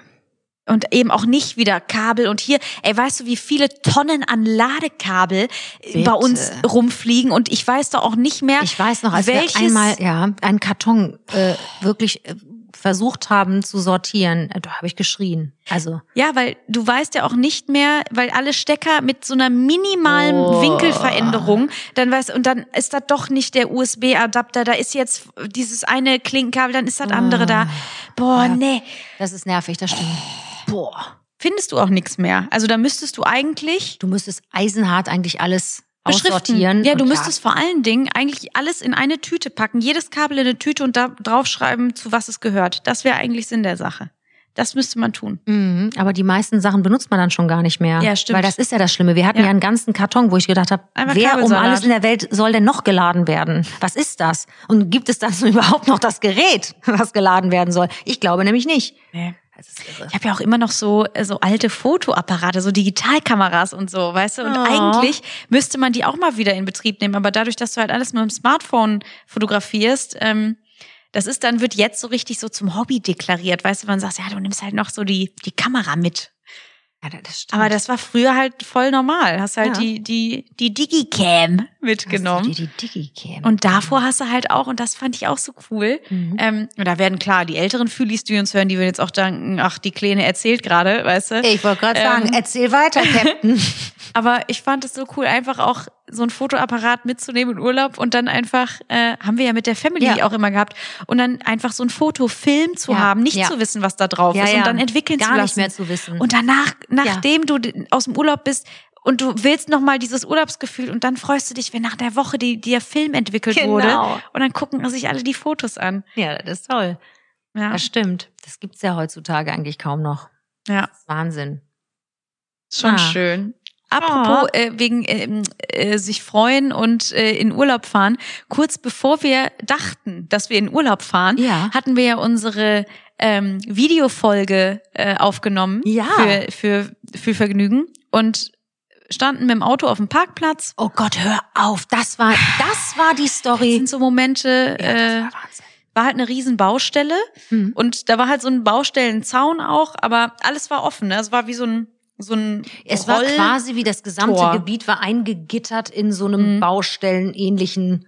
Und eben auch nicht wieder Kabel und hier, ey, weißt du, wie viele Tonnen an Ladekabel äh, Bitte. bei uns rumfliegen und ich weiß doch auch nicht mehr, Ich weiß noch, als welches, wir einmal ja einen Karton äh, wirklich äh, versucht haben zu sortieren, äh, da habe ich geschrien. Also Ja, weil du weißt ja auch nicht mehr, weil alle Stecker mit so einer minimalen Oh. Winkelveränderung, dann weißt und dann ist das doch nicht der USB-Adapter, da ist jetzt dieses eine Klinkenkabel, dann ist das andere da. Boah, Ja. nee. das ist nervig, das stimmt. Boah. Findest du auch nichts mehr. Also da müsstest du eigentlich Du müsstest eisenhart eigentlich alles. Aussortieren. Ja, du müsstest vor allen Dingen eigentlich alles in eine Tüte packen, jedes Kabel in eine Tüte und da draufschreiben, zu was es gehört. Das wäre eigentlich Sinn der Sache. Das müsste man tun. Mhm, aber die meisten Sachen benutzt man dann schon gar nicht mehr. Ja, stimmt. Weil das ist ja das Schlimme. Wir hatten Ja. ja, einen ganzen Karton, wo ich gedacht habe, Einmal wer um alles in der Welt soll denn noch geladen werden? Was ist das? Und gibt es dazu <laughs> überhaupt noch das Gerät, was geladen werden soll? Ich glaube nämlich nicht. Nee. Irre. Ich habe ja auch immer noch so äh, so alte Fotoapparate, so Digitalkameras und so, weißt du? Und Oh. eigentlich müsste man die auch mal wieder in Betrieb nehmen, aber dadurch, dass du halt alles mit dem Smartphone fotografierst, ähm, das ist dann wird jetzt so richtig so zum Hobby deklariert, weißt du? Man sagt, ja, du nimmst halt noch so die die Kamera mit. Ja, das stimmt. Aber das war früher halt voll normal. Hast halt Ja. die die die Digicam mitgenommen. Die, die Digicam. Und davor hast du halt auch, und das fand ich auch so cool, Mhm. ähm, und da werden klar die älteren Fühlis, die uns hören, die würden jetzt auch denken, ach, die Kleine erzählt gerade, weißt du? ich wollte gerade Ähm, sagen, erzähl weiter, Captain. <laughs> Aber ich fand es so cool, einfach auch so ein Fotoapparat mitzunehmen in Urlaub und dann einfach, äh, haben wir ja mit der Family Ja. auch immer gehabt, und dann einfach so ein Fotofilm zu Ja, haben, nicht ja. zu wissen, was da drauf ist und dann entwickeln Gar zu lassen. nicht mehr zu wissen. Und danach, nachdem du aus dem Urlaub bist, und du willst noch mal dieses Urlaubsgefühl und dann freust du dich, wenn nach der Woche die, der Film entwickelt Genau. wurde und dann gucken sich alle die Fotos an. ja, das ist toll. Ja. Das stimmt. Das gibt's ja heutzutage eigentlich kaum noch. Ja. Wahnsinn. Schon ah. schön. Apropos oh. äh, wegen äh, äh, sich freuen und äh, in Urlaub fahren. Kurz bevor wir dachten, dass wir in Urlaub fahren, ja. hatten wir ja unsere ähm, Videofolge äh, aufgenommen ja. für, für, für Vergnügen und standen mit dem Auto auf dem Parkplatz. Oh Gott, hör auf. Das war, das war die Story. Das sind so Momente, ja, äh, war, war halt eine riesen Baustelle mhm. und da war halt so ein Baustellenzaun auch, aber alles war offen. Ne? Es war wie so ein so ein Es war quasi wie das gesamte Tor. Gebiet war eingegittert in so einem mhm. Baustellenähnlichen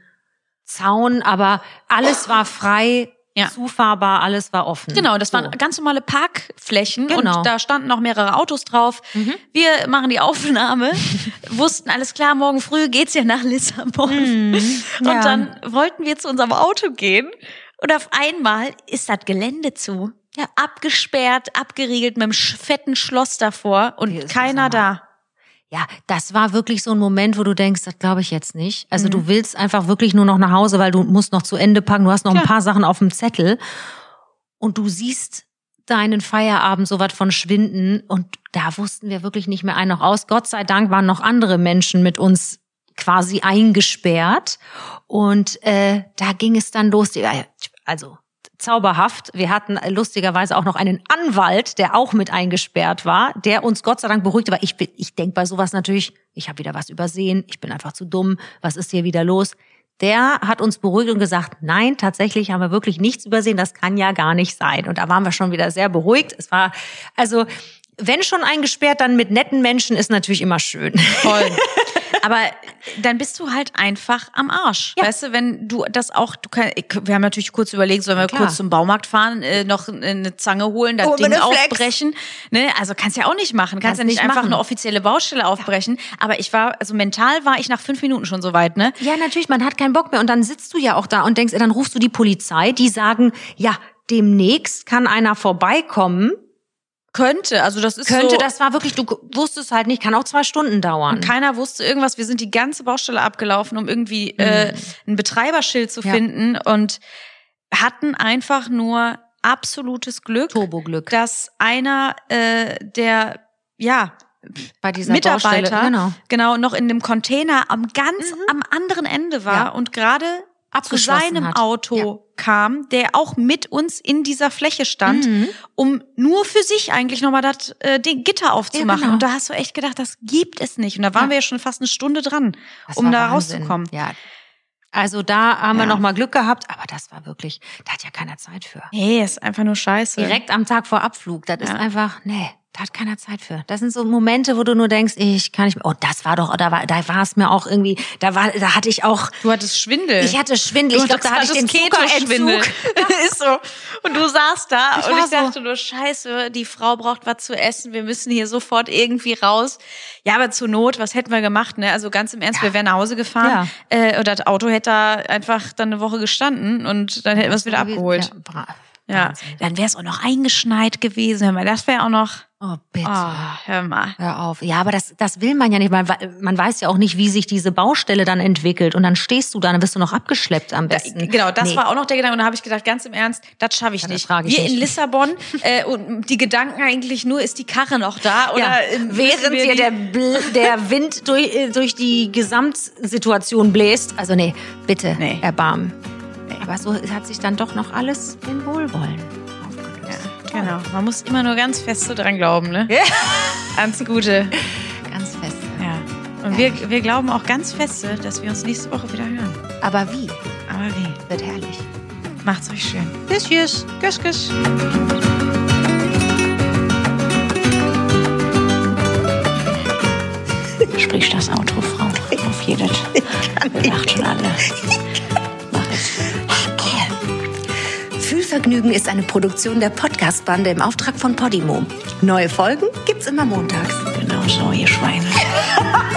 Zaun, aber alles war frei ja. zufahrbar, alles war offen. Genau, das so. waren ganz normale Parkflächen genau. und da standen auch mehrere Autos drauf. Mhm. Wir machen die Aufnahme, <laughs> wussten alles klar, morgen früh geht's ja nach Lissabon. Mhm. <laughs> Und ja. dann wollten wir zu unserem Auto gehen und auf einmal ist das Gelände zu. Ja, abgesperrt, abgeriegelt mit einem fetten Schloss davor und keiner da. Ja, das war wirklich so ein Moment, wo du denkst, das glaube ich jetzt nicht. Also mhm. du willst einfach wirklich nur noch nach Hause, weil du musst noch zu Ende packen, du hast noch ja. ein paar Sachen auf dem Zettel und du siehst deinen Feierabend so was von schwinden und da wussten wir wirklich nicht mehr ein noch aus. Gott sei Dank waren noch andere Menschen mit uns quasi eingesperrt und äh, da ging es dann los. Also zauberhaft. Wir hatten lustigerweise auch noch einen Anwalt, der auch mit eingesperrt war, der uns Gott sei Dank beruhigte, weil ich, ich denke bei sowas natürlich, ich habe wieder was übersehen, ich bin einfach zu dumm, was ist hier wieder los? Der hat uns beruhigt und gesagt, nein, tatsächlich haben wir wirklich nichts übersehen, das kann ja gar nicht sein. Und da waren wir schon wieder sehr beruhigt. Es war, also, wenn schon eingesperrt, dann mit netten Menschen ist natürlich immer schön. Voll. <laughs> Aber dann bist du halt einfach am Arsch. Ja. Weißt du, wenn du das auch, du kann, wir haben natürlich kurz überlegt, sollen wir Klar. kurz zum Baumarkt fahren, äh, noch eine Zange holen, das oh, Ding aufbrechen. Ne? Also kannst ja auch nicht machen. Kannst, kannst ja nicht, einfach machen. eine offizielle Baustelle aufbrechen. Ja. Aber ich war, also mental war ich nach fünf Minuten schon so weit, ne? Ja, natürlich, man hat keinen Bock mehr. Und dann sitzt du ja auch da und denkst, dann rufst du die Polizei, die sagen, ja, demnächst kann einer vorbeikommen könnte, also das ist Könnte, so, das war wirklich, du wusstest halt nicht, kann auch zwei Stunden dauern. Und keiner wusste irgendwas. Wir sind die ganze Baustelle abgelaufen, um irgendwie mhm. äh, ein Betreiberschild zu ja. finden und hatten einfach nur absolutes Glück, Turboglück, dass einer äh, der ja bei dieser Mitarbeiter Baustelle, genau. genau noch in dem Container am ganz mhm. am anderen Ende war ja. und gerade zu seinem hat. Auto ja. kam, der auch mit uns in dieser Fläche stand, mhm. um nur für sich eigentlich nochmal das äh, den Gitter aufzumachen. Ja, genau. Und da hast du echt gedacht, das gibt es nicht. Und da waren ja. wir ja schon fast eine Stunde dran, das um da Wahnsinn. rauszukommen. Ja. Also da haben wir noch mal Glück gehabt, aber das war wirklich, da hat ja keiner Zeit für. Nee, ist einfach nur scheiße. Direkt am Tag vor Abflug, das ist einfach, nee. Da hat keiner Zeit für. Das sind so Momente, wo du nur denkst, ich kann nicht mehr. Oh, das war doch, da war, da war es mir auch irgendwie, da war, da hatte ich auch. Du hattest Schwindel. Ich hatte Schwindel. Ich glaube, da hatte ich den Zuckerentzug. <laughs> ist so. Und du saßt da ich und ich dachte so. nur, Scheiße, die Frau braucht was zu essen. Wir müssen hier sofort irgendwie raus. Ja, aber zur Not, was hätten wir gemacht? Ne? Also ganz im Ernst, ja. wir wären nach Hause gefahren ja. äh, und das Auto hätte da einfach dann eine Woche gestanden und dann hätten wir es wieder abgeholt. Ja, ja. dann wäre es auch noch eingeschneit gewesen. Das wäre auch noch. Oh, bitte. Oh, hör mal. Hör auf. Ja, aber das, das will man ja nicht. Man, man weiß ja auch nicht, wie sich diese Baustelle dann entwickelt. Und dann stehst du da, dann wirst du noch abgeschleppt am besten. Da, genau, das nee. war auch noch der Gedanke. Und da habe ich gedacht, ganz im Ernst, das schaffe ich ja, nicht. Ich wir nicht. in Lissabon <laughs> äh, und die Gedanken eigentlich nur, ist die Karre noch da? Oder ja, während dir der, der Wind durch, äh, durch die Gesamtsituation bläst. Also nee, bitte, nee. erbarmen. Nee. Aber so hat sich dann doch noch alles in Wohlwollen. Genau, man muss immer nur ganz fest so dran glauben, ne? Ja. Ans Gute. Ganz fest. Ja. Und wir, wir glauben auch ganz feste, dass wir uns nächste Woche wieder hören. Aber wie? Aber wie? Wird herrlich. Macht's euch schön. Tschüss, tschüss. Küss, küss. Sprich das Auto, Frau. Auf jedes. <laughs> Wir lacht schon alle. <laughs> Fühlvergnügen ist eine Produktion der Podcast-Bande im Auftrag von Podimo. Neue Folgen gibt's immer montags. Genau so, ihr Schweine. <laughs>